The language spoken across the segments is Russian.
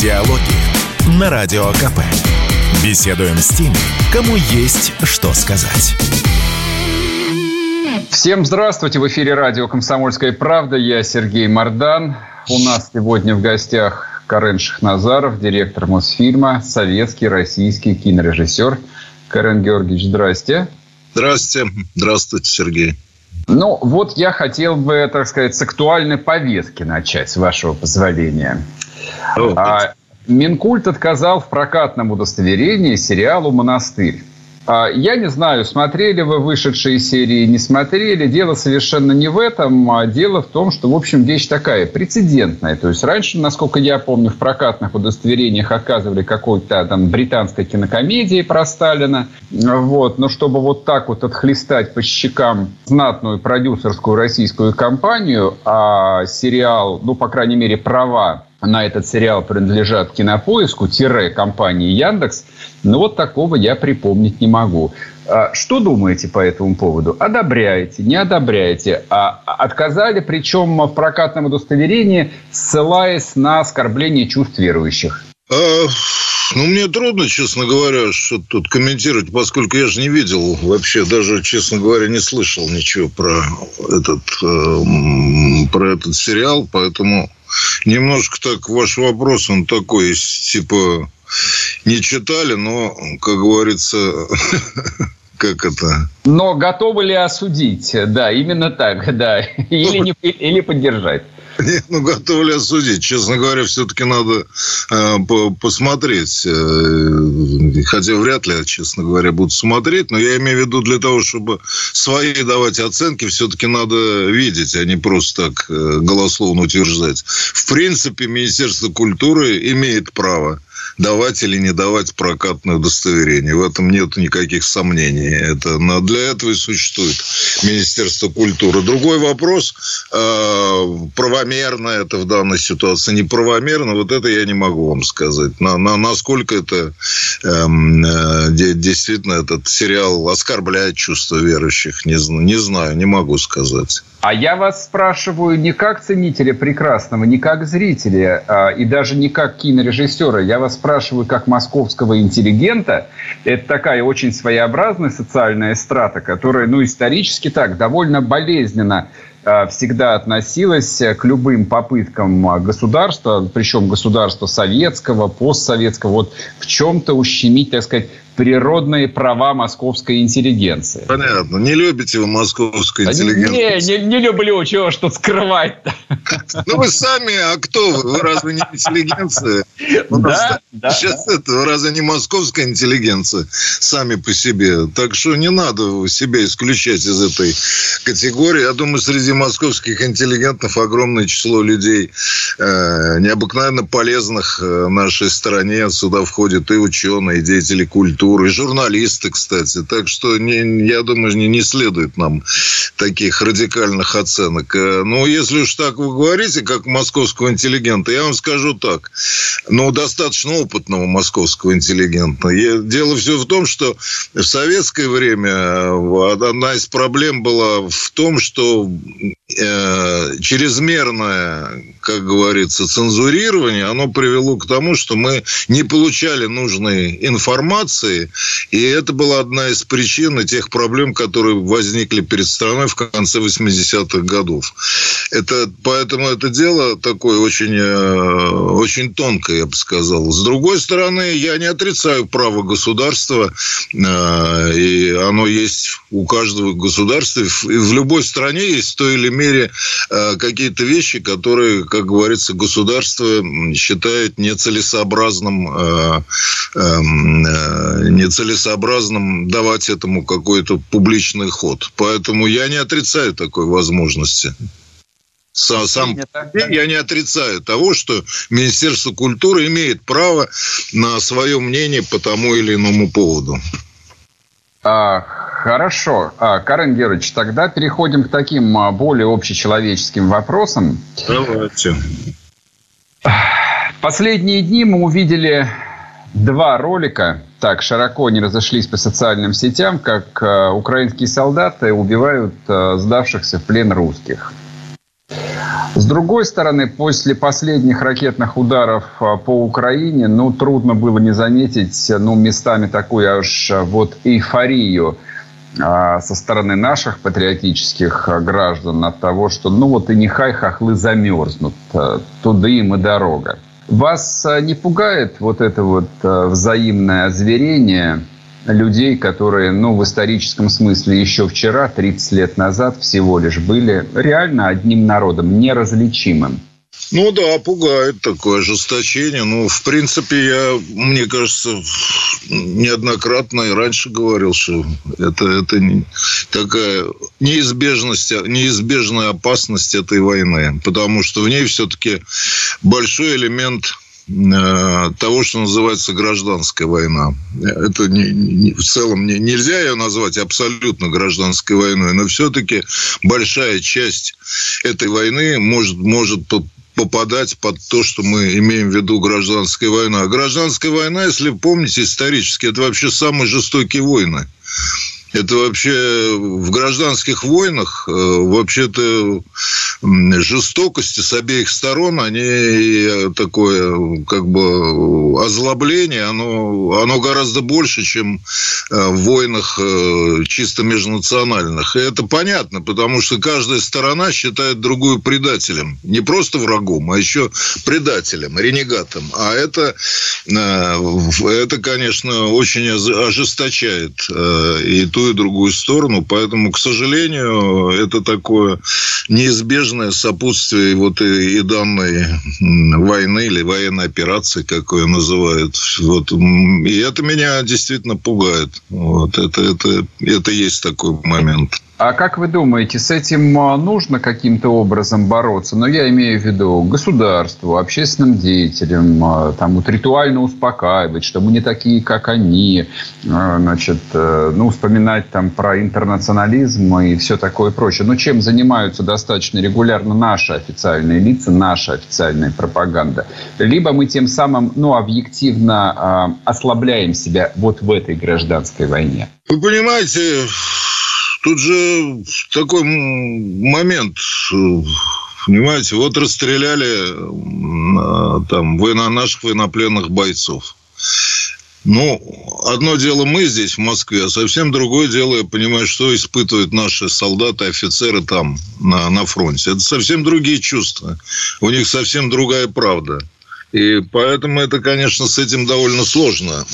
Диалоги на Радио КП. Беседуем с теми, кому есть что сказать. Всем здравствуйте! В эфире радио «Комсомольская правда». Я Сергей Мордан. У нас сегодня в гостях Карен Шахназаров, директор Мосфильма, советский, российский кинорежиссер. Карен Георгиевич, здрасте. Здравствуйте. Здравствуйте, Сергей. Ну, вот я хотел бы, так сказать, с актуальной повестки начать, с вашего позволения. А, Минкульт отказал в прокатном удостоверении сериалу «Монастырь». А, я не знаю, смотрели вы вышедшие серии, не смотрели. Дело совершенно не в этом. А дело в том, что, в общем, вещь такая, прецедентная. То есть раньше, насколько я помню, в прокатных удостоверениях оказывали какой-то там британской кинокомедии про Сталина. Вот. Но чтобы вот так вот отхлестать по щекам знатную продюсерскую российскую компанию, а сериал, ну, по крайней мере, права на этот сериал принадлежат кинопоиску, тире компании Яндекс, но вот такого я припомнить не могу. А что думаете по этому поводу? Одобряете, не одобряете? А отказали, причем в прокатном удостоверении, ссылаясь на оскорбление чувств верующих. А, ну, мне трудно, честно говоря, что тут комментировать, поскольку я же не видел вообще, даже, честно говоря, не слышал ничего про этот, э, про этот сериал, поэтому немножко так ваш вопрос, он такой, типа, не читали, но, как говорится, как это? Но готовы ли осудить? Да, именно так, да. Или, не, или поддержать. Нет, ну, готов ли осудить? Честно говоря, все-таки надо э, посмотреть. Э, хотя вряд ли, честно говоря, буду смотреть. Но я имею в виду для того, чтобы свои давать оценки, все-таки надо видеть, а не просто так э, голословно утверждать. В принципе, Министерство культуры имеет право давать или не давать прокатное удостоверение. В этом нет никаких сомнений. Это, для этого и существует Министерство культуры. Другой вопрос, э, правомерно это в данной ситуации, неправомерно, вот это я не могу вам сказать. На, на, насколько это эм, э, действительно этот сериал оскорбляет чувства верующих, не, не знаю, не могу сказать. А я вас спрашиваю не как ценителя прекрасного, не как зрителя, а, и даже не как кинорежиссера. Я вас спрашиваю как московского интеллигента. Это такая очень своеобразная социальная страта, которая, ну, исторически так, довольно болезненно а, всегда относилась к любым попыткам государства, причем государства советского, постсоветского, вот в чем-то ущемить, так сказать, природные права московской интеллигенции. Понятно. Не любите вы московскую интеллигенцию? Не, не, не люблю. Чего что скрывать-то? Ну, вы сами, а кто вы? Вы разве не интеллигенция? Да, да. Сейчас это, вы разве не московская интеллигенция сами по себе? Так что не надо себя исключать из этой категории. Я думаю, среди московских интеллигентов огромное число людей э, необыкновенно полезных э, нашей стране. Сюда входят и ученые, и деятели культуры, культуры, журналисты, кстати. Так что не, я думаю, не, не следует нам таких радикальных оценок. Э, ну, если уж так вы говорите, как московского интеллигента, я вам скажу так. Ну, достаточно опытного московского интеллигента. Дело все в том, что в советское время э, одна из проблем была в том, что чрезмерное, как говорится, цензурирование, оно привело к тому, что мы не получали нужной информации, и это была одна из причин тех проблем, которые возникли перед страной в конце 80-х годов. Это, поэтому это дело такое очень, э, очень тонкое, я бы сказал. С другой стороны, я не отрицаю право государства, э, и оно есть у каждого государства. И в любой стране есть в той или мере э, какие-то вещи, которые, как говорится, государство считает нецелесообразным эм, нецелесообразным давать этому какой-то публичный ход. Поэтому я не отрицаю такой возможности. Сам я не отрицаю того, что Министерство культуры имеет право на свое мнение по тому или иному поводу. А, хорошо. А, Карен Георгиевич, тогда переходим к таким а, более общечеловеческим вопросам. Давайте. Последние дни мы увидели два ролика так широко не разошлись по социальным сетям, как э, украинские солдаты убивают э, сдавшихся в плен русских. С другой стороны, после последних ракетных ударов а, по Украине, ну, трудно было не заметить, ну, местами такую аж а, вот эйфорию а, со стороны наших патриотических граждан от того, что, ну, вот и нехай хохлы замерзнут, туда им и дорога. Вас не пугает вот это вот взаимное озверение – людей, которые, ну, в историческом смысле еще вчера, 30 лет назад всего лишь были реально одним народом, неразличимым. Ну да, пугает такое ожесточение. Ну, в принципе, я, мне кажется, неоднократно и раньше говорил, что это, это такая неизбежность, неизбежная опасность этой войны. Потому что в ней все-таки большой элемент того, что называется гражданская война. Это не, не, в целом не, нельзя ее назвать абсолютно гражданской войной, но все-таки большая часть этой войны может, может попадать под то, что мы имеем в виду гражданская война. Гражданская война, если помните исторически, это вообще самые жестокие войны. Это вообще в гражданских войнах э, вообще-то жестокости с обеих сторон, они э, такое как бы озлобление, оно, оно гораздо больше, чем э, в войнах чисто межнациональных. И это понятно, потому что каждая сторона считает другую предателем. Не просто врагом, а еще предателем, ренегатом. А это, это конечно, очень ожесточает и ту и другую сторону. Поэтому, к сожалению, это такое неизбежное сопутствие вот и, и данной войны или военной операции, как ее называют. Вот. И это меня действительно пугает. Вот. Это, это, это есть такой момент. А как вы думаете, с этим а, нужно каким-то образом бороться? Но ну, я имею в виду государству, общественным деятелям, а, там вот ритуально успокаивать, что мы не такие, как они, а, значит, э, ну, вспоминать там про интернационализм и все такое прочее. Но чем занимаются достаточно регулярно наши официальные лица, наша официальная пропаганда? Либо мы тем самым, ну, объективно ослабляем себя вот в этой гражданской войне? Вы понимаете, Тут же такой момент, понимаете, вот расстреляли там военно, наших военнопленных бойцов. Ну, одно дело мы здесь, в Москве, а совсем другое дело, я понимаю, что испытывают наши солдаты, офицеры там, на, на фронте. Это совсем другие чувства. У них совсем другая правда. И поэтому это, конечно, с этим довольно сложно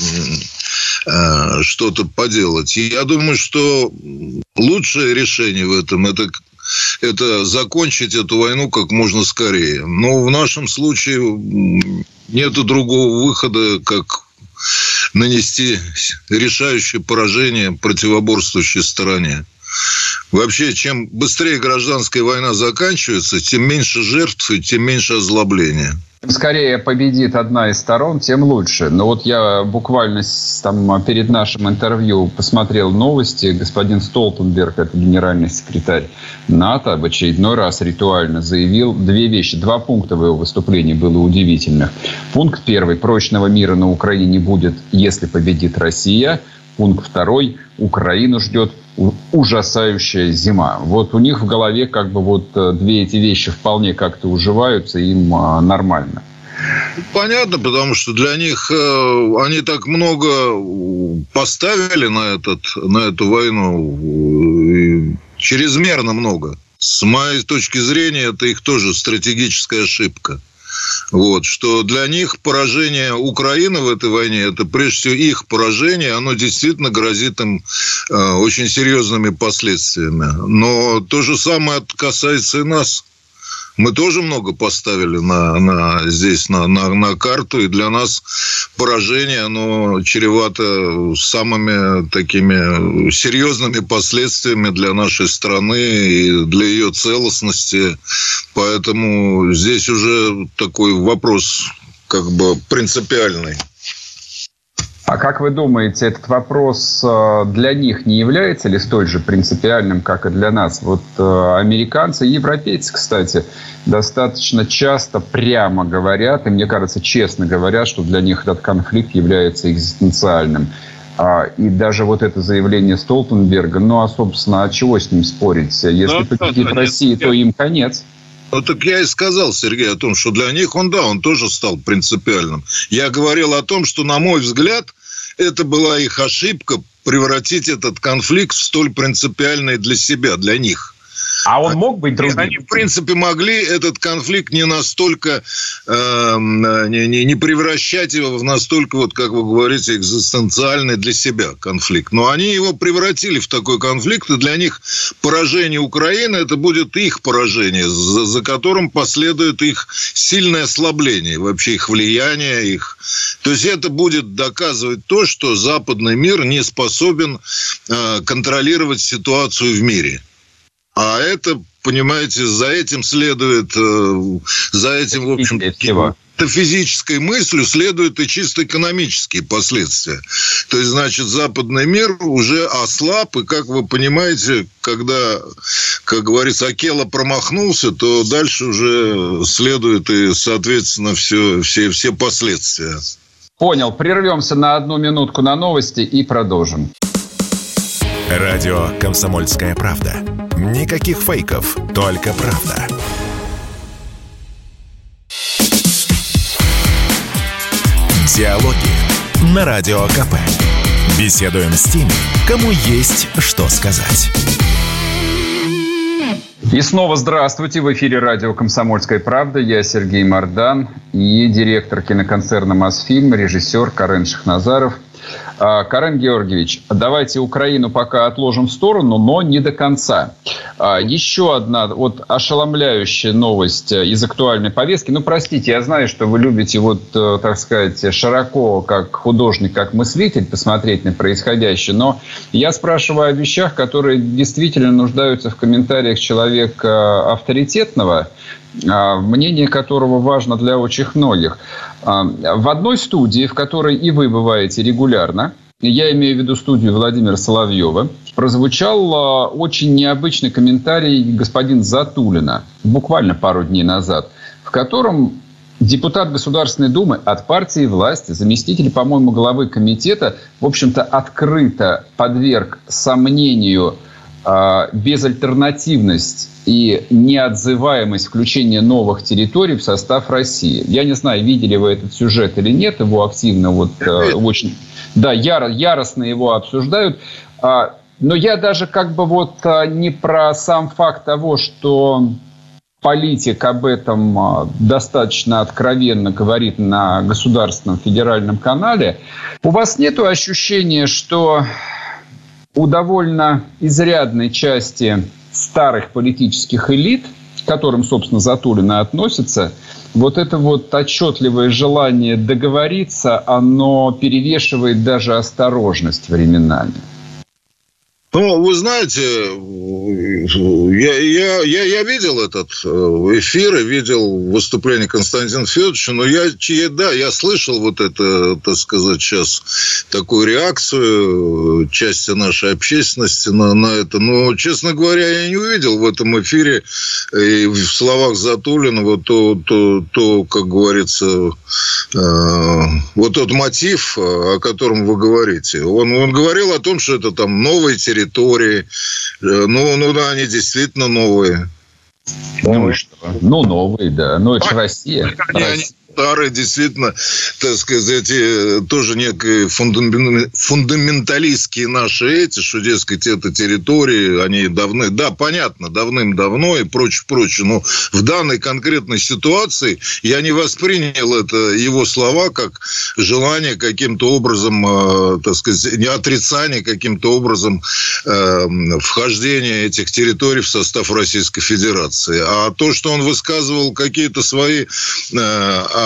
э, что-то поделать. Я думаю, что лучшее решение в этом это это закончить эту войну как можно скорее. Но в нашем случае нет другого выхода, как нанести решающее поражение противоборствующей стороне. Вообще, чем быстрее гражданская война заканчивается, тем меньше жертв и тем меньше озлобления скорее победит одна из сторон, тем лучше. Но вот я буквально там перед нашим интервью посмотрел новости. Господин Столтенберг, это генеральный секретарь НАТО, в очередной раз ритуально заявил две вещи. Два пункта в его выступлении было удивительных. Пункт первый. Прочного мира на Украине не будет, если победит Россия. Пункт второй. Украину ждет ужасающая зима. Вот у них в голове как бы вот э, две эти вещи вполне как-то уживаются, им а, нормально. Понятно, потому что для них э, они так много поставили на, этот, на эту войну, чрезмерно много. С моей точки зрения, это их тоже стратегическая ошибка. Вот, что для них поражение Украины в этой войне, это прежде всего их поражение, оно действительно грозит им э, очень серьезными последствиями. Но то же самое касается и нас мы тоже много поставили на, на, здесь на, на, на карту, и для нас поражение, оно чревато самыми такими серьезными последствиями для нашей страны и для ее целостности. Поэтому здесь уже такой вопрос как бы принципиальный. А как вы думаете, этот вопрос э, для них не является ли столь же принципиальным, как и для нас? Вот э, американцы и европейцы, кстати, достаточно часто прямо говорят, и мне кажется, честно говорят, что для них этот конфликт является экзистенциальным. А, и даже вот это заявление Столтенберга, ну а, собственно, а чего с ним спорить? Если ну, победит Россия, то им конец. Ну, так я и сказал, Сергей, о том, что для них он, да, он тоже стал принципиальным. Я говорил о том, что, на мой взгляд, это была их ошибка превратить этот конфликт в столь принципиальный для себя, для них. А он мог быть другим? Они, в принципе, могли этот конфликт не настолько, э, не, не, не превращать его в настолько, вот как вы говорите, экзистенциальный для себя конфликт. Но они его превратили в такой конфликт, и для них поражение Украины, это будет их поражение, за, за которым последует их сильное ослабление, вообще их влияние, их... То есть это будет доказывать то, что западный мир не способен э, контролировать ситуацию в мире. А это, понимаете, за этим следует, э, за этим, в общем, физической мыслью следуют и чисто экономические последствия. То есть, значит, западный мир уже ослаб, и, как вы понимаете, когда, как говорится, Акела промахнулся, то дальше уже следует и, соответственно, все, все, все последствия. Понял. Прервемся на одну минутку на новости и продолжим. Радио «Комсомольская правда». Никаких фейков, только правда. Диалоги на Радио КП. Беседуем с теми, кому есть что сказать. И снова здравствуйте. В эфире радио «Комсомольская правда». Я Сергей Мордан и директор киноконцерна «Мосфильм», режиссер Карен Шахназаров – Карен Георгиевич, давайте Украину пока отложим в сторону, но не до конца. А, еще одна вот ошеломляющая новость э, из актуальной повестки. Ну, простите, я знаю, что вы любите вот, э, так сказать, широко, как художник, как мыслитель, посмотреть на происходящее, но я спрашиваю о вещах, которые действительно нуждаются в комментариях человека авторитетного, а, мнение которого важно для очень многих. А, в одной студии, в которой и вы бываете регулярно, я имею в виду студию Владимира Соловьева, прозвучал а, очень необычный комментарий господина Затулина буквально пару дней назад, в котором депутат Государственной Думы от партии власти, заместитель, по-моему, главы комитета, в общем-то, открыто подверг сомнению безальтернативность и неотзываемость включения новых территорий в состав России. Я не знаю, видели вы этот сюжет или нет, его активно вот э, очень, да, яро, яростно его обсуждают. А, но я даже как бы вот а, не про сам факт того, что политик об этом а, достаточно откровенно говорит на государственном федеральном канале. У вас нет ощущения, что у довольно изрядной части старых политических элит, к которым, собственно, Затулина относится, вот это вот отчетливое желание договориться, оно перевешивает даже осторожность временами. Ну, вы знаете, я, я, я, я видел этот э, эфир и видел выступление Константина Федоровича, но я, я, да, я слышал вот это, так сказать, сейчас такую реакцию части нашей общественности на, на это. Но, честно говоря, я не увидел в этом эфире и в словах Затулинова то, то, то как говорится, э, вот тот мотив, о котором вы говорите. Он, он говорил о том, что это там новые территории, территории. Э, ну, ну да, они действительно новые. Ну, что? Ну, новые, да. Ну, это же Россия. Они, Россия старые, действительно, так сказать, тоже некие фундаменталистские наши эти, что, дескать, это территории, они давны, да, понятно, давным-давно и прочее, прочее, но в данной конкретной ситуации я не воспринял это его слова как желание каким-то образом, э, так сказать, не отрицание каким-то образом э, вхождения этих территорий в состав Российской Федерации. А то, что он высказывал какие-то свои э,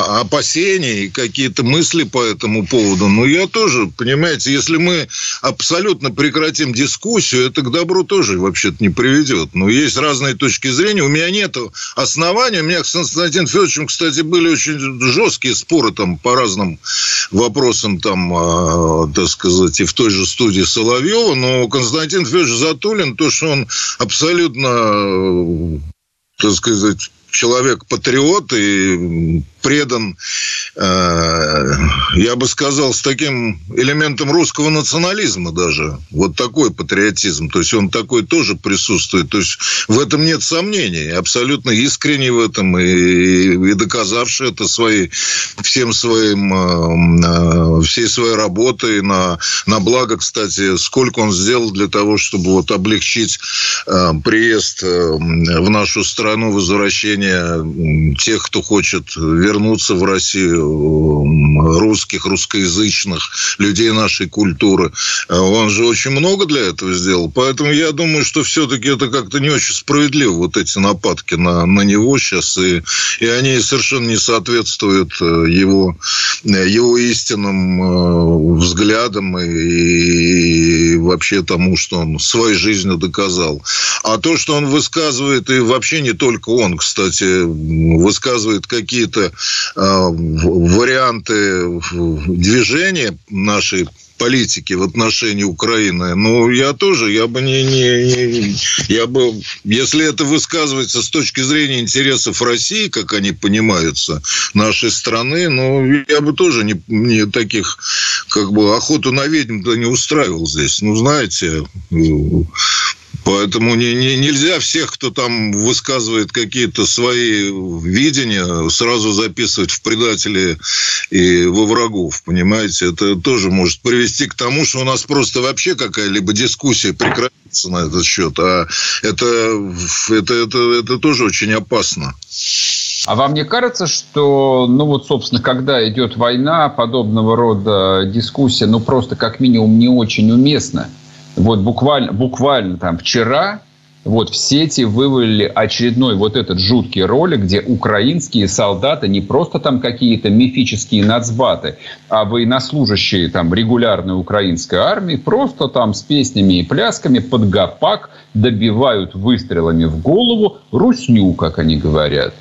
опасения и какие-то мысли по этому поводу. Но я тоже, понимаете, если мы абсолютно прекратим дискуссию, это к добру тоже вообще-то не приведет. Но есть разные точки зрения. У меня нет оснований. У меня с Константином Федоровичем, кстати, были очень жесткие споры там по разным вопросам, там, э, так сказать, и в той же студии Соловьева. Но Константин Федорович Затулин, то, что он абсолютно так сказать, человек-патриот и предан э, я бы сказал, с таким элементом русского национализма даже. Вот такой патриотизм. То есть он такой тоже присутствует. То есть в этом нет сомнений. Абсолютно искренний в этом и, и доказавший это своей, всем своим, э, всей своей работой на, на благо, кстати, сколько он сделал для того, чтобы вот облегчить э, приезд в нашу страну, возвращение тех, кто хочет вернуться в Россию, русских, русскоязычных, людей нашей культуры. Он же очень много для этого сделал. Поэтому я думаю, что все-таки это как-то не очень справедливо, вот эти нападки на, на него сейчас. И, и они совершенно не соответствуют э, его, его истинным э, взглядам и, и вообще тому, что он своей жизнью доказал. А то, что он высказывает, и вообще не только он, кстати, высказывает какие-то э, варианты движения нашей политики в отношении Украины. Ну, я тоже, я бы не, не, не, я бы, если это высказывается с точки зрения интересов России, как они понимаются, нашей страны, ну, я бы тоже не, не таких, как бы, охоту на ведьм-то не устраивал здесь. Ну, знаете, Поэтому не, не, нельзя всех, кто там высказывает какие-то свои видения, сразу записывать в предатели и во врагов, понимаете? Это тоже может привести к тому, что у нас просто вообще какая-либо дискуссия прекратится на этот счет. А это, это, это, это тоже очень опасно. А вам не кажется, что, ну вот, собственно, когда идет война, подобного рода дискуссия, ну просто как минимум не очень уместна? Вот буквально, буквально там вчера вот в сети вывалили очередной вот этот жуткий ролик, где украинские солдаты не просто там какие-то мифические нацбаты, а военнослужащие там регулярной украинской армии просто там с песнями и плясками под гопак добивают выстрелами в голову русню, как они говорят.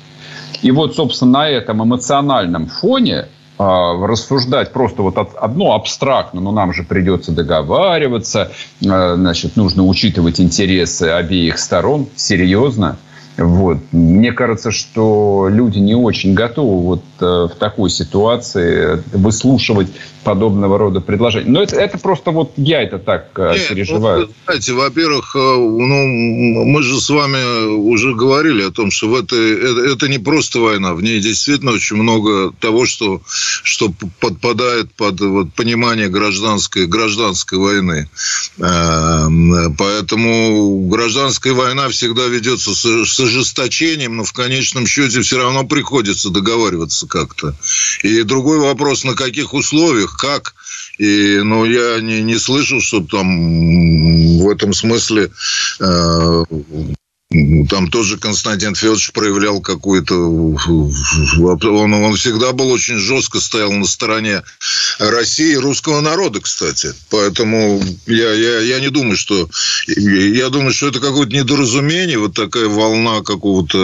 И вот, собственно, на этом эмоциональном фоне рассуждать просто вот одно абстрактно, но нам же придется договариваться, а, значит, нужно учитывать интересы обеих сторон, серьезно – вот. Мне кажется, что люди не очень готовы вот э, в такой ситуации выслушивать подобного рода предложения. Но это, это просто вот я это так э, Нет, переживаю. Ну, знаете, во-первых, э, ну, мы же с вами уже говорили о том, что в это, это, это не просто война, в ней действительно очень много того, что, что подпадает под вот, понимание гражданской, гражданской войны. Поэтому гражданская война всегда ведется с, с ожесточением, но в конечном счете все равно приходится договариваться как-то. И другой вопрос, на каких условиях, как. И, ну, я не, не слышал, что там в этом смысле э, там тоже Константин Федорович проявлял какую-то... Он, он всегда был очень жестко стоял на стороне России и русского народа, кстати. Поэтому я, я, я не думаю, что... Я думаю, что это какое-то недоразумение, вот такая волна какого-то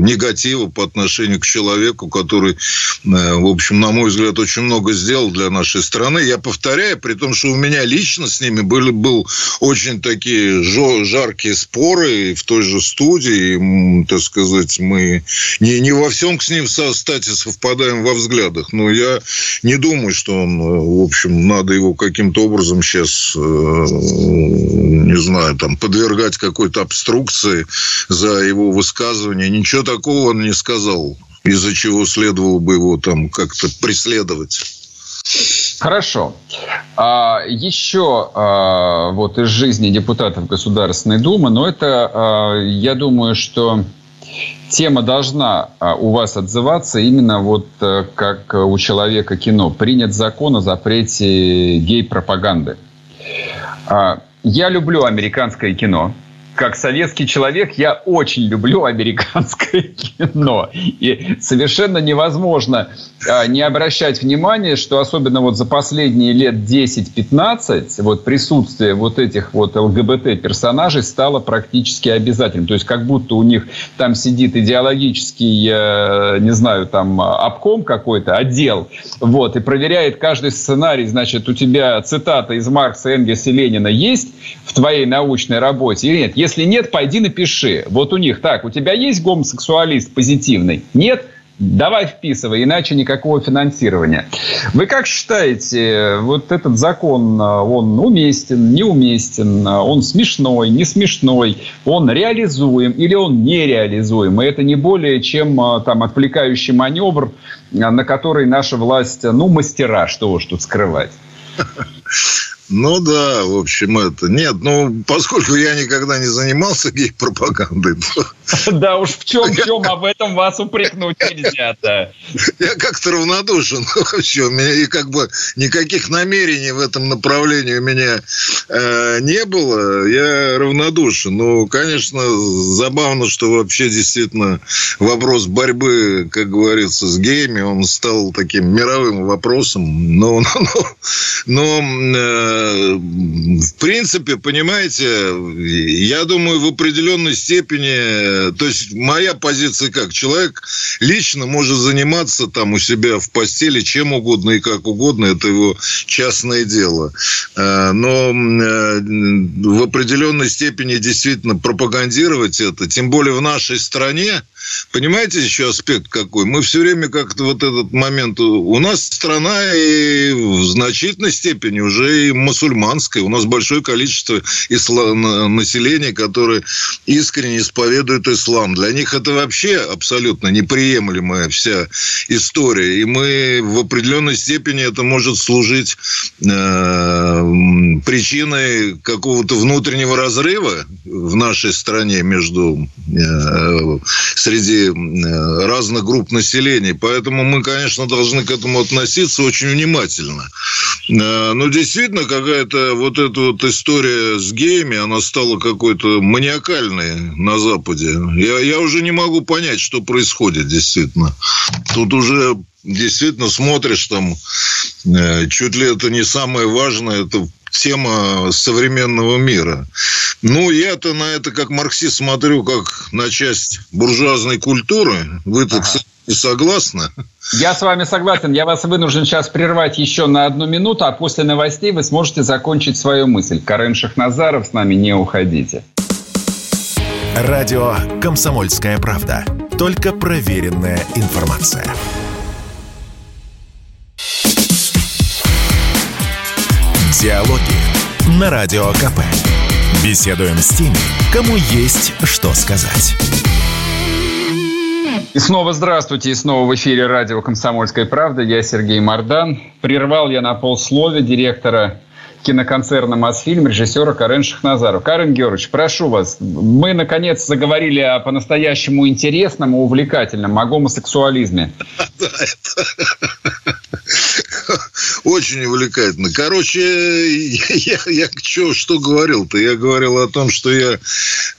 негатива по отношению к человеку, который, э, в общем, на мой взгляд, очень много сделал для нашей страны. Я повторяю, при том, что у меня лично с ними были, был очень такие жаркие споры в той же же студии, так сказать, мы не, не во всем с ним, кстати, совпадаем во взглядах. Но я не думаю, что он, в общем, надо его каким-то образом сейчас, э, не знаю, там, подвергать какой-то обструкции за его высказывание. Ничего такого он не сказал, из-за чего следовало бы его там как-то преследовать. Хорошо. А, еще а, вот из жизни депутатов Государственной Думы, но это, а, я думаю, что тема должна а, у вас отзываться именно вот а, как у человека кино. Принят закон о запрете гей-пропаганды. А, я люблю американское кино как советский человек, я очень люблю американское кино. И совершенно невозможно а, не обращать внимания, что особенно вот за последние лет 10-15 вот присутствие вот этих вот ЛГБТ-персонажей стало практически обязательным. То есть как будто у них там сидит идеологический, э, не знаю, там обком какой-то, отдел, вот, и проверяет каждый сценарий, значит, у тебя цитата из Маркса, Энгельса и Ленина есть в твоей научной работе или нет? Если нет, пойди напиши. Вот у них так, у тебя есть гомосексуалист позитивный? Нет? Давай вписывай, иначе никакого финансирования. Вы как считаете, вот этот закон, он уместен, неуместен, он смешной, не смешной, он реализуем или он нереализуем? И это не более чем там отвлекающий маневр, на который наша власть, ну, мастера, что уж тут скрывать. Ну да, в общем, это. Нет, ну, поскольку я никогда не занимался гей-пропагандой, то... Да уж в чем, в чем об этом вас упрекнуть нельзя, да. Я как-то равнодушен вообще. У меня и как бы никаких намерений в этом направлении у меня э, не было. Я равнодушен. Ну, конечно, забавно, что вообще действительно вопрос борьбы, как говорится, с геями, он стал таким мировым вопросом. Но, но, но, но э, в принципе, понимаете, я думаю, в определенной степени, то есть моя позиция как? Человек лично может заниматься там у себя в постели чем угодно и как угодно, это его частное дело. Э, но э, в определенной степени действительно пропагандировать это, тем более в нашей стране, Понимаете еще аспект какой? Мы все время как-то вот этот момент... У нас страна и в значительной степени уже и мусульманская. У нас большое количество ислам, населения, которое искренне исповедует ислам. Для них это вообще абсолютно неприемлемая вся история. И мы в определенной степени это может служить э, причиной какого-то внутреннего разрыва в нашей стране между э, среди э, разных групп населения. Поэтому мы, конечно, должны к этому относиться очень внимательно. Э, но действительно, какая-то вот эта вот история с геями, она стала какой-то маниакальной на Западе. Я, я уже не могу понять, что происходит действительно. Тут уже действительно смотришь там, э, чуть ли это не самое важное, это тема современного мира. Ну, я-то на это как марксист смотрю, как на часть буржуазной культуры. Вы так ага. Согласны? Я с вами согласен. Я вас вынужден сейчас прервать еще на одну минуту, а после новостей вы сможете закончить свою мысль. Карен Шахназаров, с нами не уходите. Радио «Комсомольская правда». Только проверенная информация. Диалоги на Радио КП. Беседуем с теми, кому есть что сказать. И снова здравствуйте, и снова в эфире радио «Комсомольская правда». Я Сергей Мордан. Прервал я на полсловия директора киноконцерна «Мосфильм» режиссера Карен Шахназаров. Карен Георгиевич, прошу вас, мы, наконец, заговорили о по-настоящему интересном и увлекательном, о гомосексуализме. очень увлекательно. Короче, я, я что, что говорил-то? Я говорил о том, что я,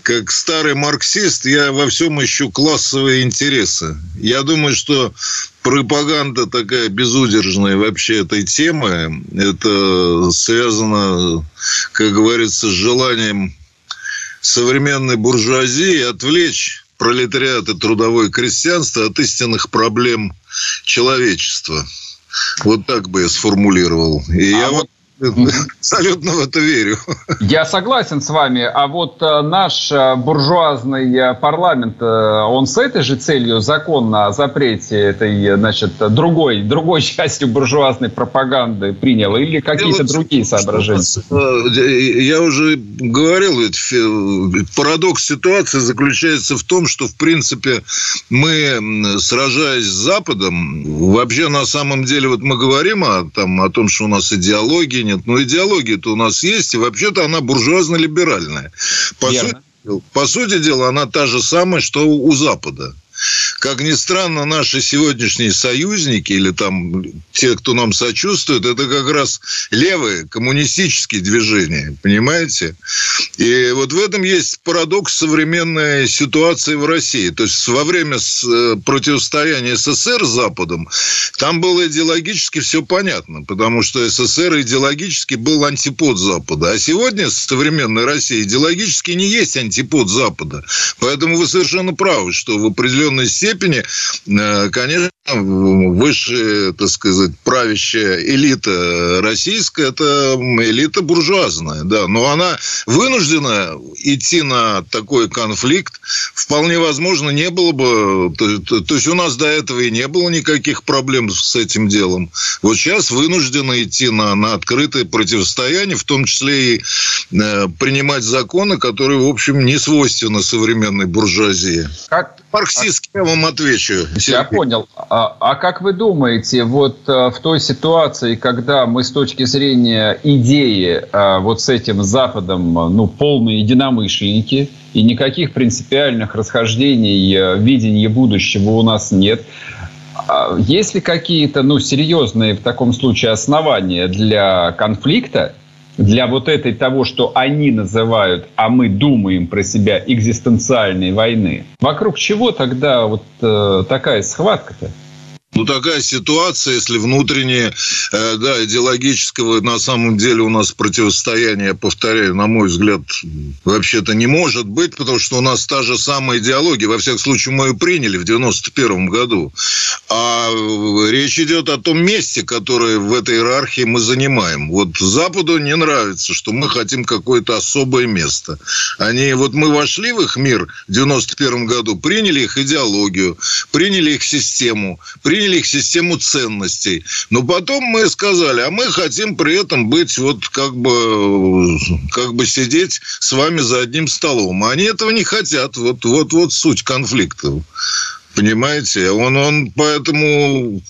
как старый марксист, я во всем ищу классовые интересы. Я думаю, что пропаганда такая безудержная вообще этой темы, это связано, как говорится, с желанием современной буржуазии отвлечь пролетариат и трудовое крестьянство от истинных проблем человечества. Вот так бы я сформулировал. И а я вот Абсолютно в это верю. Я согласен с вами. А вот э, наш э, буржуазный э, парламент, он с этой же целью закон о запрете этой, значит, другой, другой частью буржуазной пропаганды принял? Или какие-то другие соображения? Я уже говорил, ведь парадокс ситуации заключается в том, что, в принципе, мы, сражаясь с Западом, вообще на самом деле, вот мы говорим о, там, о том, что у нас идеология нет. Но идеология-то у нас есть, и вообще-то она буржуазно-либеральная. По, сути, по сути дела, она та же самая, что у Запада. Как ни странно, наши сегодняшние союзники или там те, кто нам сочувствует, это как раз левые коммунистические движения, понимаете? И вот в этом есть парадокс современной ситуации в России. То есть во время э, противостояния СССР с Западом там было идеологически все понятно, потому что СССР идеологически был антипод Запада. А сегодня современная Россия идеологически не есть антипод Запада. Поэтому вы совершенно правы, что в определенной степени, э, конечно, высшая, так сказать, правящая элита российская, это элита буржуазная, да, но она вынуждена идти на такой конфликт. Вполне возможно, не было бы, то, то, то есть у нас до этого и не было никаких проблем с этим делом. Вот сейчас вынуждены идти на, на открытое противостояние, в том числе и э, принимать законы, которые, в общем, не свойственны современной буржуазии. Как Марксистски я вам отвечу. Сергей. Я понял. А, а как вы думаете, вот а, в той ситуации, когда мы с точки зрения идеи а, вот с этим Западом, ну, полные единомышленники, и никаких принципиальных расхождений видения будущего у нас нет, а, есть ли какие-то, ну, серьезные в таком случае основания для конфликта, для вот этой того, что они называют, а мы думаем про себя экзистенциальной войны. Вокруг чего тогда вот э, такая схватка-то? Ну, такая ситуация, если внутреннее, э, да, идеологического на самом деле у нас противостояние, повторяю, на мой взгляд, вообще-то не может быть, потому что у нас та же самая идеология. Во всяком случае, мы ее приняли в 91 году. А речь идет о том месте, которое в этой иерархии мы занимаем. Вот Западу не нравится, что мы хотим какое-то особое место. Они, вот мы вошли в их мир в 91 году, приняли их идеологию, приняли их систему, приняли приняли их систему ценностей. Но потом мы сказали, а мы хотим при этом быть вот как бы, как бы сидеть с вами за одним столом. А они этого не хотят. Вот, вот, вот суть конфликта. Понимаете? Он, он поэтому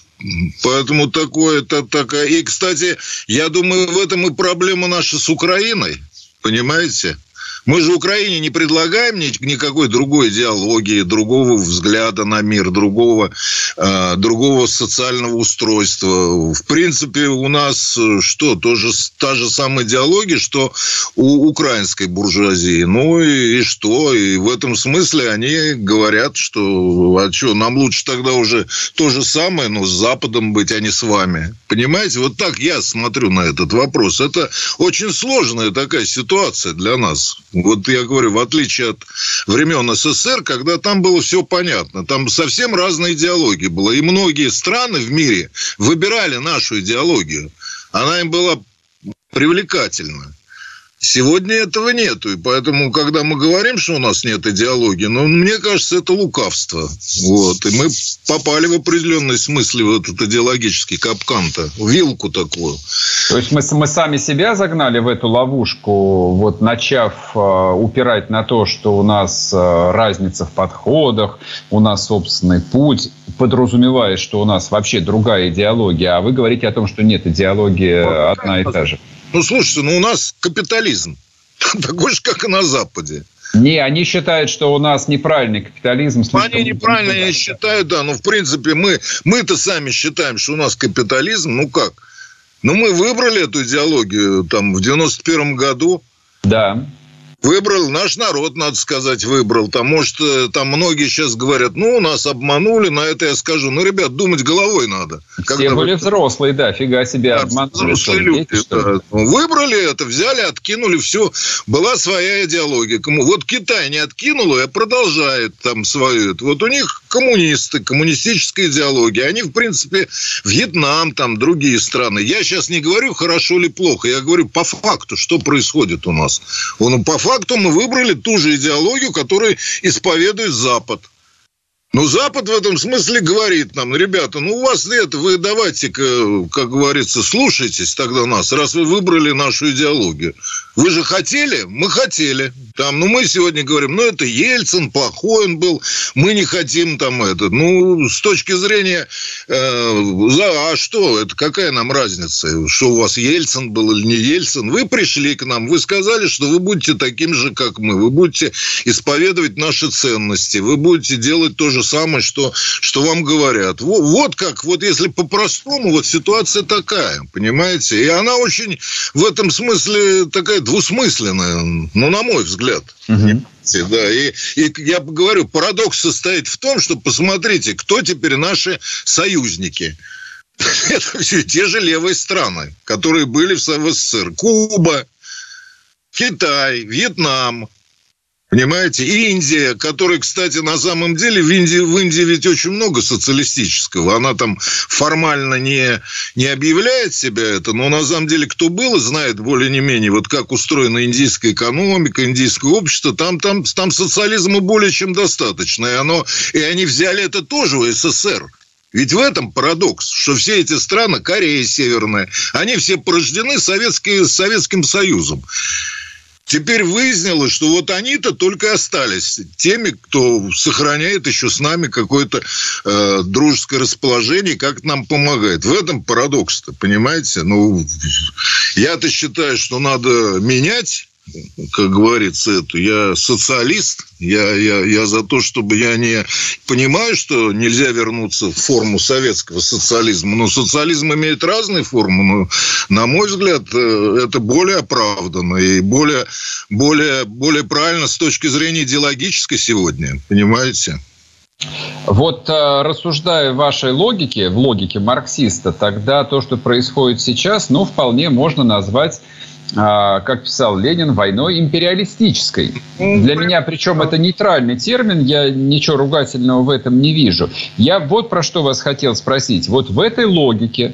Поэтому такое, это такая. И, кстати, я думаю, в этом и проблема наша с Украиной. Понимаете? Мы же Украине не предлагаем никакой другой идеологии, другого взгляда на мир, другого, э, другого социального устройства. В принципе, у нас э, что, тоже та же самая идеология, что у украинской буржуазии. Ну и, и что? И в этом смысле они говорят, что а что, нам лучше тогда уже то же самое, но с Западом быть, а не с вами. Понимаете? Вот так я смотрю на этот вопрос. Это очень сложная такая ситуация для нас. Вот я говорю, в отличие от времен СССР, когда там было все понятно, там совсем разная идеология была. И многие страны в мире выбирали нашу идеологию. Она им была привлекательна. Сегодня этого нету, и поэтому, когда мы говорим, что у нас нет идеологии, ну, мне кажется, это лукавство. Вот. И мы попали в определенной смысле в этот идеологический капкан-то, вилку такую. То есть мы, мы сами себя загнали в эту ловушку, вот начав э, упирать на то, что у нас э, разница в подходах, у нас собственный путь, подразумевая, что у нас вообще другая идеология, а вы говорите о том, что нет, идеология одна и та же. Ну, слушайте, ну у нас капитализм. Такой же, как и на Западе. Не, они считают, что у нас неправильный капитализм. Они неправильно не считают, да. Но, в принципе, мы, мы-то сами считаем, что у нас капитализм. Ну, как? Ну, мы выбрали эту идеологию там в 91 году. Да. Выбрал наш народ, надо сказать, выбрал. Может, э, там многие сейчас говорят, ну, нас обманули, на это я скажу, ну, ребят, думать головой надо. Когда Все были вы... взрослые, да, фига себе да, обманули. Взрослые люди, дети, да. Выбрали это, взяли, откинули, все. Была своя идеология. Вот Китай не откинул, а продолжает там свою. Вот у них коммунисты, коммунистическая идеология. Они, в принципе, Вьетнам, там, другие страны. Я сейчас не говорю, хорошо или плохо. Я говорю по факту, что происходит у нас. Он по факту мы выбрали ту же идеологию, которую исповедует Запад. Но Запад в этом смысле говорит нам, ребята, ну у вас нет, вы давайте, как говорится, слушайтесь тогда нас, раз вы выбрали нашу идеологию. Вы же хотели? Мы хотели. Там, ну, мы сегодня говорим, ну, это Ельцин, плохой он был, мы не хотим там это. Ну, с точки зрения, э, а что, это какая нам разница, что у вас Ельцин был или не Ельцин? Вы пришли к нам, вы сказали, что вы будете таким же, как мы, вы будете исповедовать наши ценности, вы будете делать то же самое, что, что вам говорят. Вот, вот как, вот если по-простому, вот ситуация такая, понимаете? И она очень в этом смысле такая двусмысленная, ну, на мой взгляд. Угу. Да, и, и я говорю, парадокс состоит в том, что посмотрите, кто теперь наши союзники. Это все те же левые страны, которые были в СССР. Куба, Китай, Вьетнам, Понимаете? И Индия, которая, кстати, на самом деле, в Индии, в Индии ведь очень много социалистического. Она там формально не, не объявляет себя это, но на самом деле, кто был и знает более не менее, вот как устроена индийская экономика, индийское общество, там, там, там социализма более чем достаточно. И, оно, и они взяли это тоже в СССР. Ведь в этом парадокс, что все эти страны, Корея Северная, они все порождены Советский, Советским Союзом. Теперь выяснилось, что вот они-то только остались теми, кто сохраняет еще с нами какое-то э, дружеское расположение, как нам помогает. В этом парадокс-то, понимаете? Ну, я-то считаю, что надо менять как говорится, эту. Я социалист, я, я, я за то, чтобы я не понимаю, что нельзя вернуться в форму советского социализма, но социализм имеет разные формы, но, на мой взгляд, э, это более оправданно и более, более, более правильно с точки зрения идеологической сегодня, понимаете? Вот э, рассуждая в вашей логике, в логике марксиста, тогда то, что происходит сейчас, ну, вполне можно назвать как писал Ленин, войной империалистической. Для меня, причем это нейтральный термин, я ничего ругательного в этом не вижу. Я вот про что вас хотел спросить. Вот в этой логике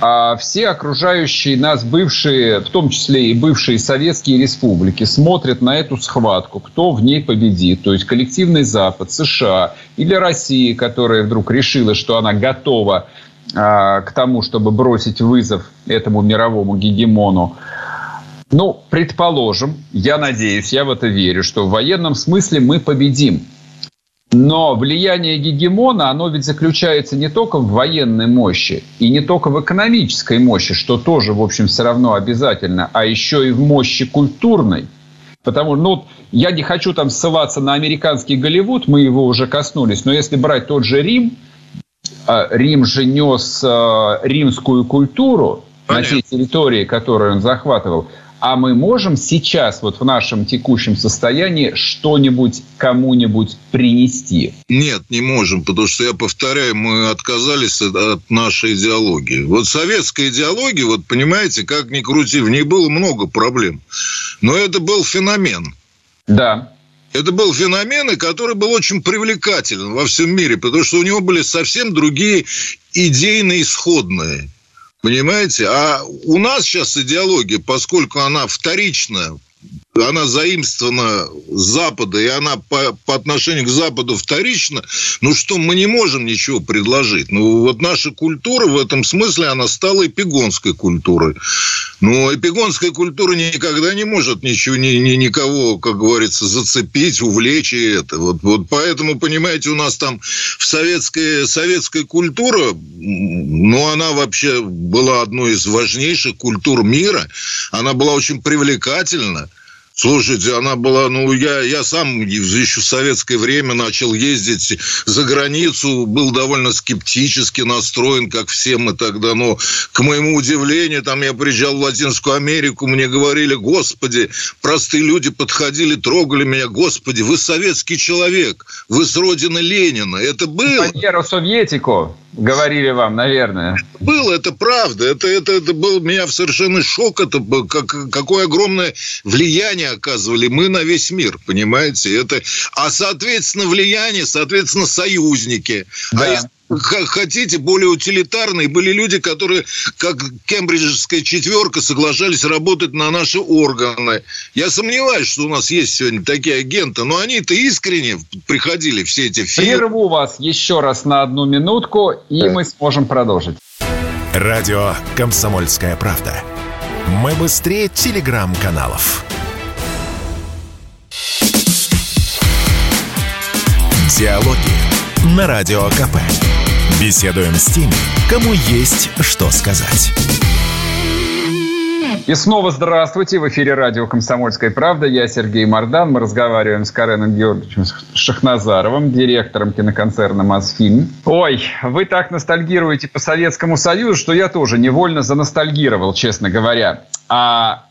а, все окружающие нас бывшие, в том числе и бывшие советские республики, смотрят на эту схватку, кто в ней победит. То есть коллективный Запад, США или Россия, которая вдруг решила, что она готова а, к тому, чтобы бросить вызов этому мировому гегемону. Ну, предположим, я надеюсь, я в это верю, что в военном смысле мы победим. Но влияние гегемона, оно ведь заключается не только в военной мощи и не только в экономической мощи, что тоже, в общем, все равно обязательно, а еще и в мощи культурной. Потому что, ну, я не хочу там ссылаться на американский Голливуд, мы его уже коснулись, но если брать тот же Рим, а, Рим же нес а, римскую культуру Понятно. на те территории, которые он захватывал – а мы можем сейчас, вот в нашем текущем состоянии, что-нибудь кому-нибудь принести? Нет, не можем, потому что, я повторяю, мы отказались от нашей идеологии. Вот советская идеология, вот понимаете, как ни крути, в ней было много проблем. Но это был феномен. Да. Это был феномен, который был очень привлекателен во всем мире, потому что у него были совсем другие идейно исходные Понимаете? А у нас сейчас идеология, поскольку она вторичная, она заимствована с Запада, и она по, по отношению к Западу вторична, ну что, мы не можем ничего предложить. Ну, вот наша культура в этом смысле, она стала эпигонской культурой. Но эпигонская культура никогда не может ничего, ни, ни, никого, как говорится, зацепить, увлечь и это. Вот, вот поэтому, понимаете, у нас там в советская, советская культура, ну, она вообще была одной из важнейших культур мира. Она была очень привлекательна. Слушайте, она была, ну, я, я сам еще в советское время начал ездить за границу, был довольно скептически настроен, как все мы тогда, но, к моему удивлению, там я приезжал в Латинскую Америку, мне говорили, господи, простые люди подходили, трогали меня, господи, вы советский человек, вы с родины Ленина, это было. Паньеру Советику говорили вам, наверное. Было, это правда. Это, это, это был меня в совершенно шок. Это как, какое огромное влияние оказывали мы на весь мир, понимаете? Это, а, соответственно, влияние, соответственно, союзники. А да. А если хотите, более утилитарные. Были люди, которые, как кембриджская четверка, соглашались работать на наши органы. Я сомневаюсь, что у нас есть сегодня такие агенты, но они-то искренне приходили все эти фильмы. Прерву вас еще раз на одну минутку, и да. мы сможем продолжить. Радио «Комсомольская правда». Мы быстрее телеграм-каналов. Диалоги на Радио КП. Беседуем с теми, кому есть что сказать. И снова здравствуйте. В эфире радио «Комсомольская правда». Я Сергей Мордан. Мы разговариваем с Кареном Георгиевичем Шахназаровым, директором киноконцерна «Мосфильм». Ой, вы так ностальгируете по Советскому Союзу, что я тоже невольно заностальгировал, честно говоря. А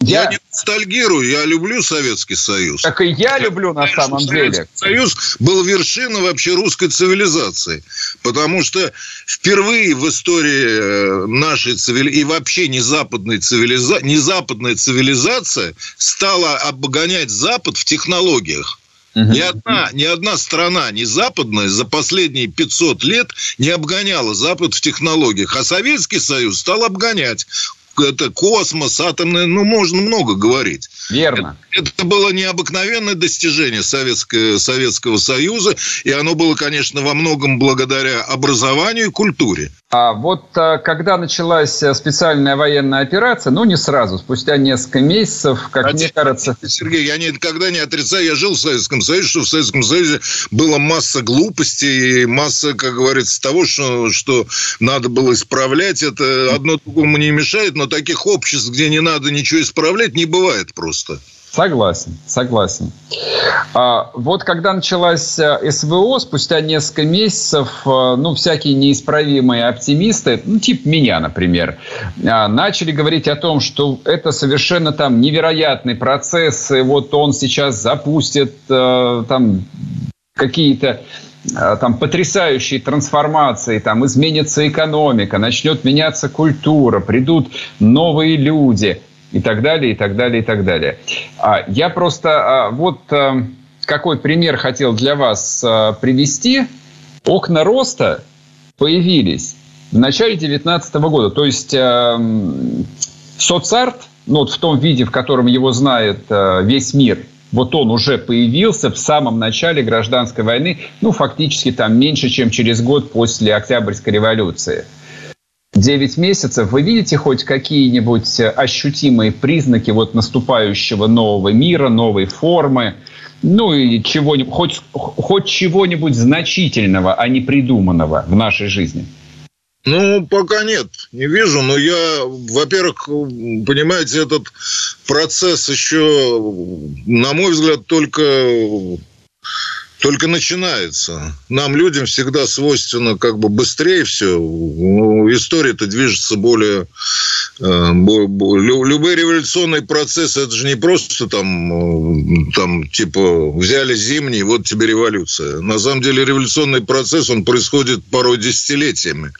я, я не ностальгирую, я люблю Советский Союз. Так и я люблю на самом Советский деле. Союз был вершиной вообще русской цивилизации. Потому что впервые в истории э, нашей цивилизации и вообще не западной цивилизации, не западная цивилизация стала обгонять Запад в технологиях. Угу. Ни, одна, ни одна страна, не западная, за последние 500 лет не обгоняла Запад в технологиях. А Советский Союз стал обгонять это космос, атомное, ну, можно много говорить. Верно. Это, это было необыкновенное достижение Советского, Советского Союза, и оно было, конечно, во многом благодаря образованию и культуре. А вот а, когда началась э, специальная военная операция, ну не сразу, спустя несколько месяцев, как а мне кажется... Сергей, я никогда не отрицаю, я жил в Советском Союзе, что в Советском Союзе была масса глупостей, масса, как говорится, того, что, что надо было исправлять. Это одно другому не мешает, но таких обществ, где не надо ничего исправлять, не бывает просто. Согласен, согласен. А, вот когда началась э, СВО, спустя несколько месяцев, э, ну, всякие неисправимые оптимисты, ну, типа меня, например, а, начали говорить о том, что это совершенно там невероятный процесс, и вот он сейчас запустит э, там какие-то там потрясающие трансформации, там изменится экономика, начнет меняться культура, придут новые люди и так далее, и так далее, и так далее. А Я просто а, вот а, какой пример хотел для вас а, привести. Окна роста появились в начале 2019 года. То есть соцарт, ну вот в том виде, в котором его знает весь мир, вот он уже появился в самом начале гражданской войны, ну, фактически там меньше, чем через год после Октябрьской революции. 9 месяцев, вы видите хоть какие-нибудь ощутимые признаки вот наступающего нового мира, новой формы, ну и чего-нибудь, хоть, хоть чего-нибудь значительного, а не придуманного в нашей жизни? Ну, пока нет, не вижу. Но я, во-первых, понимаете, этот процесс еще, на мой взгляд, только только начинается. Нам, людям, всегда свойственно как бы быстрее все. Ну, история-то движется более... Э, любые революционные процессы, это же не просто там, э, там типа, взяли зимний, вот тебе революция. На самом деле революционный процесс, он происходит порой десятилетиями.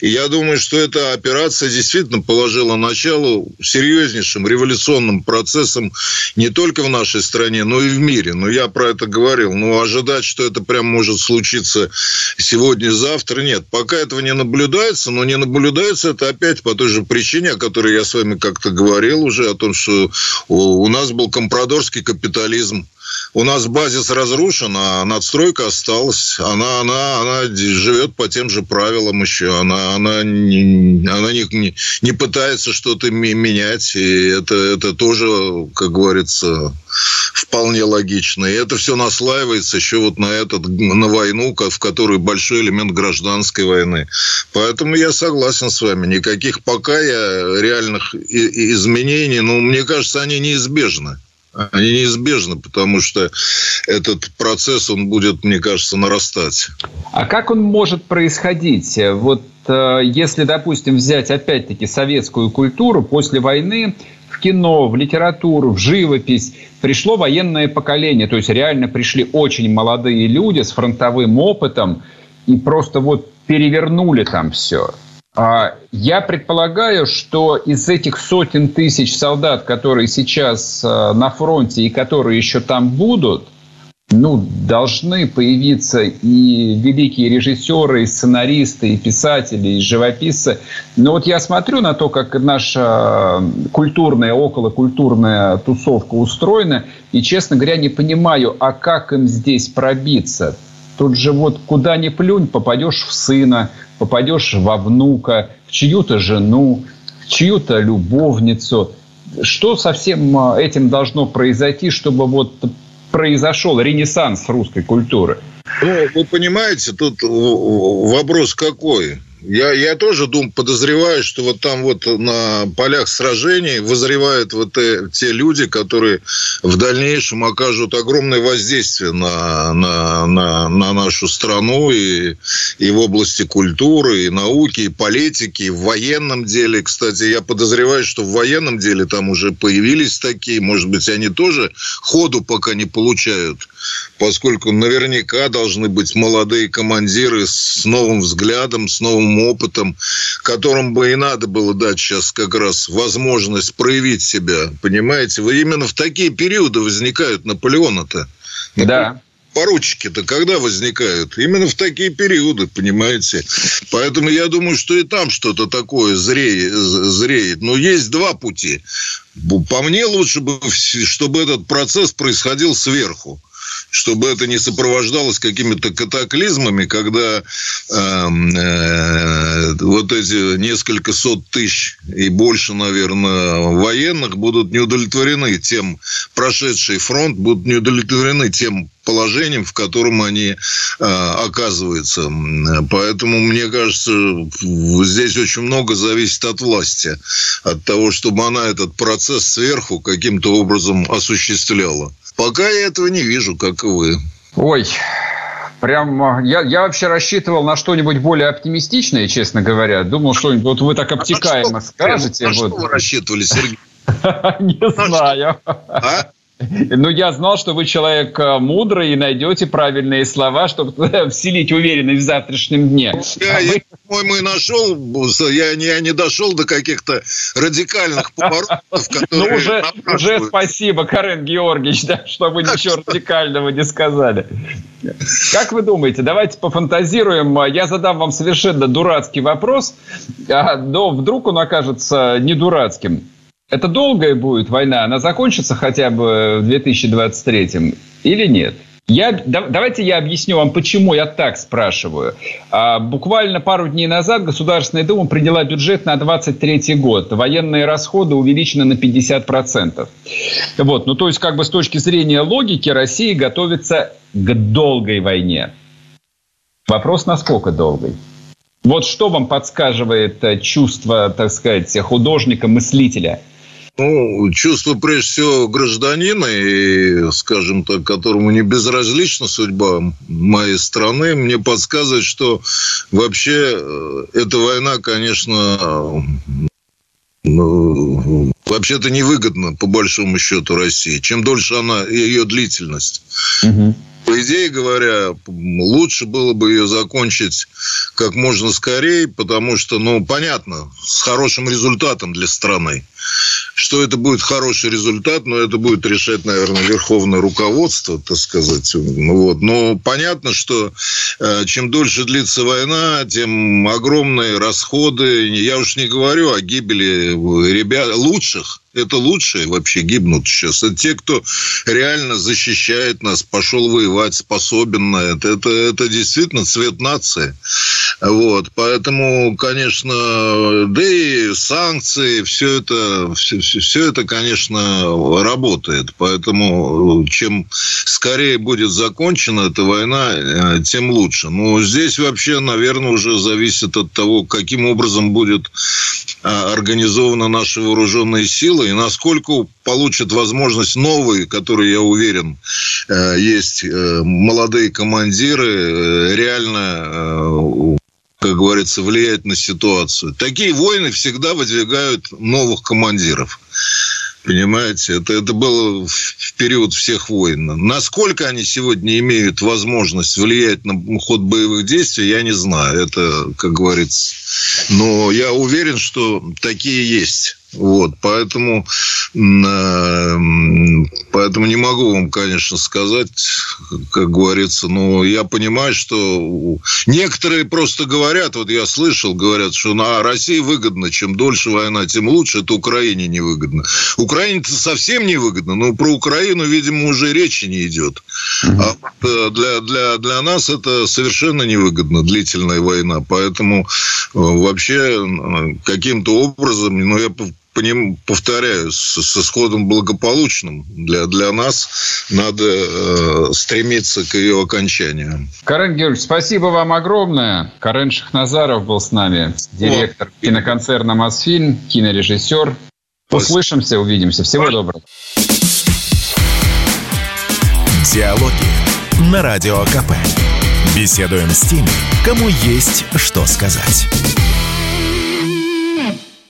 И я думаю, что эта операция действительно положила начало серьезнейшим революционным процессам не только в нашей стране, но и в мире. Но я про это говорил. Ну, ожидать ожидать, что это прям может случиться сегодня-завтра. Нет, пока этого не наблюдается, но не наблюдается это опять по той же причине, о которой я с вами как-то говорил уже, о том, что у нас был компрадорский капитализм у нас базис разрушен, а надстройка осталась. Она, она, она живет по тем же правилам еще. Она, она, не, она не, не, не пытается что-то менять. И это, это тоже, как говорится, вполне логично. И это все наслаивается еще вот на, этот, на войну, в которой большой элемент гражданской войны. Поэтому я согласен с вами. Никаких пока я реальных изменений, ну, мне кажется, они неизбежны они неизбежны, потому что этот процесс, он будет, мне кажется, нарастать. А как он может происходить? Вот э, если, допустим, взять опять-таки советскую культуру, после войны в кино, в литературу, в живопись пришло военное поколение, то есть реально пришли очень молодые люди с фронтовым опытом и просто вот перевернули там все. А, я предполагаю, что из этих сотен тысяч солдат, которые сейчас а, на фронте и которые еще там будут, ну, должны появиться и великие режиссеры, и сценаристы, и писатели, и живописцы. Но вот я смотрю на то, как наша культурная, околокультурная тусовка устроена, и, честно говоря, не понимаю, а как им здесь пробиться? Тут же вот куда ни плюнь, попадешь в сына, попадешь во внука, в чью-то жену, в чью-то любовницу. Что со всем а, этим должно произойти, чтобы вот произошел ренессанс русской культуры? Ну, вы понимаете, тут вопрос какой? Я, я тоже дум, подозреваю, что вот там вот на полях сражений вызревают вот те, те люди, которые в дальнейшем окажут огромное воздействие на, на, на, на нашу страну и, и в области культуры, и науки, и политики, и в военном деле. Кстати, я подозреваю, что в военном деле там уже появились такие, может быть, они тоже ходу пока не получают, поскольку наверняка должны быть молодые командиры с новым взглядом, с новым опытом, которым бы и надо было дать сейчас как раз возможность проявить себя. Понимаете, вы именно в такие периоды возникают Наполеона-то. Да поручики-то когда возникают? Именно в такие периоды, понимаете? Поэтому я думаю, что и там что-то такое зреет. зреет. Но есть два пути. По мне лучше бы, чтобы этот процесс происходил сверху чтобы это не сопровождалось какими-то катаклизмами, когда э, э, вот эти несколько сот тысяч и больше, наверное, военных будут не удовлетворены тем, прошедший фронт, будут не удовлетворены тем положением, в котором они э, оказываются. Поэтому, мне кажется, здесь очень много зависит от власти, от того, чтобы она этот процесс сверху каким-то образом осуществляла. Пока я этого не вижу, как и вы. Ой, Прям а, я, я вообще рассчитывал на что-нибудь более оптимистичное, честно говоря. Думал, что вот вы так обтекаемо а скажете. На вот. что вы рассчитывали, Сергей? Не знаю. Ну, я знал, что вы человек э, мудрый и найдете правильные слова, чтобы вселить уверенность в завтрашнем дне. Я, а вы... по-моему, и нашел, я не, я не дошел до каких-то радикальных поворотов, которые Ну, уже, уже спасибо, Карен Георгиевич, да, что вы ничего радикального не сказали. Как вы думаете, давайте пофантазируем. Я задам вам совершенно дурацкий вопрос, а, но вдруг он окажется не дурацким. Это долгая будет война, она закончится хотя бы в 2023 или нет? Я, да, давайте я объясню вам, почему я так спрашиваю. А, буквально пару дней назад Государственная Дума приняла бюджет на 2023 год. Военные расходы увеличены на 50%. Вот, ну то есть как бы с точки зрения логики Россия готовится к долгой войне. Вопрос, насколько долгой? Вот что вам подсказывает э, чувство, так сказать, художника-мыслителя – ну, чувство, прежде всего, гражданина, и, скажем так, которому не безразлична судьба моей страны, мне подсказывает, что вообще э, эта война, конечно, ну, вообще-то невыгодна, по большому счету, России. Чем дольше она, ее длительность. Угу. По идее говоря, лучше было бы ее закончить как можно скорее, потому что, ну, понятно, с хорошим результатом для страны. Что это будет хороший результат, но это будет решать, наверное, верховное руководство, так сказать. Ну Вот. Но понятно, что э, чем дольше длится война, тем огромные расходы. Я уж не говорю о гибели ребят лучших, это лучшие вообще гибнут сейчас. Это те, кто реально защищает нас, пошел воевать, способен на это. Это, это действительно цвет нации. Вот. Поэтому, конечно, да и санкции, все это, все, все это, конечно, работает. Поэтому чем скорее будет закончена эта война, э, тем лучше. Но здесь вообще, наверное, уже зависит от того, каким образом будет а, организованы наши вооруженные силы и насколько получат возможность новые, которые, я уверен, э, есть э, молодые командиры, реально как говорится, влиять на ситуацию. Такие войны всегда выдвигают новых командиров. Понимаете, это, это было в период всех войн. Насколько они сегодня имеют возможность влиять на ход боевых действий, я не знаю. Это, как говорится. Но я уверен, что такие есть. Вот, поэтому, э, поэтому не могу вам, конечно, сказать, как говорится, но я понимаю, что некоторые просто говорят, вот я слышал, говорят, что на России выгодно, чем дольше война, тем лучше, это Украине невыгодно. Украине это совсем невыгодно, но про Украину, видимо, уже речи не идет. А э, для, для, для нас это совершенно невыгодно, длительная война, поэтому э, вообще каким-то образом, ну, я по ним, повторяю, с, с исходом благополучным для, для нас надо э, стремиться к ее окончанию. Карен Георгиевич, спасибо вам огромное. Карен Шахназаров был с нами, директор О, киноконцерна «Мосфильм», кинорежиссер. Услышимся, увидимся. Всего доброго. Диалоги на Радио КП. Беседуем с теми, кому есть что сказать.